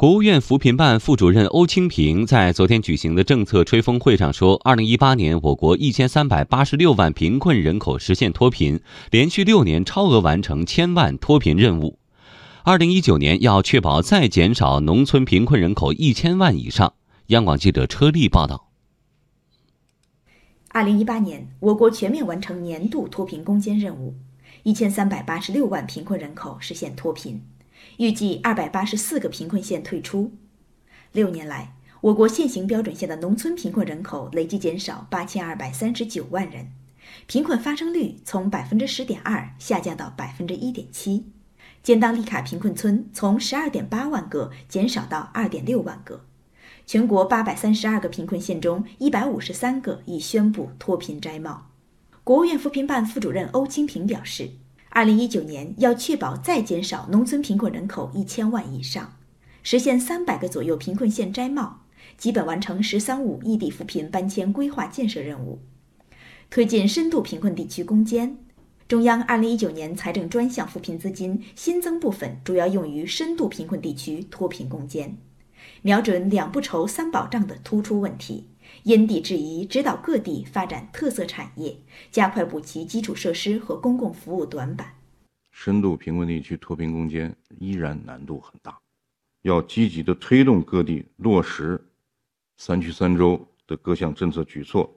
国务院扶贫办副主任欧清平在昨天举行的政策吹风会上说，二零一八年我国一千三百八十六万贫困人口实现脱贫，连续六年超额完成千万脱贫任务。二零一九年要确保再减少农村贫困人口一千万以上。央广记者车丽报道。二零一八年，我国全面完成年度脱贫攻坚任务，一千三百八十六万贫困人口实现脱贫。预计二百八十四个贫困县退出。六年来，我国现行标准线的农村贫困人口累计减少八千二百三十九万人，贫困发生率从百分之十点二下降到百分之一点七，简当立卡贫困村从十二点八万个减少到二点六万个。全国八百三十二个贫困县中，一百五十三个已宣布脱贫摘帽。国务院扶贫办副主任欧清平表示。二零一九年要确保再减少农村贫困人口一千万以上，实现三百个左右贫困县摘帽，基本完成“十三五”异地扶贫搬迁规划建设任务，推进深度贫困地区攻坚。中央二零一九年财政专项扶贫资金新增部分主要用于深度贫困地区脱贫攻坚，瞄准两不愁三保障的突出问题。因地制宜，指导各地发展特色产业，加快补齐基础设施和公共服务短板。深度贫困地区脱贫攻坚依然难度很大，要积极的推动各地落实“三区三州”的各项政策举措，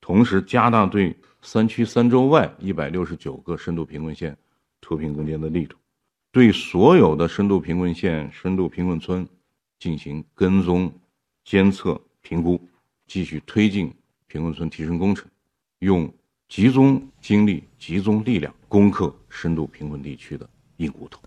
同时加大对“三区三州”外一百六十九个深度贫困县脱贫攻坚的力度，对所有的深度贫困县、深度贫困村进行跟踪、监测、评估。继续推进贫困村提升工程，用集中精力、集中力量攻克深度贫困地区的硬骨头。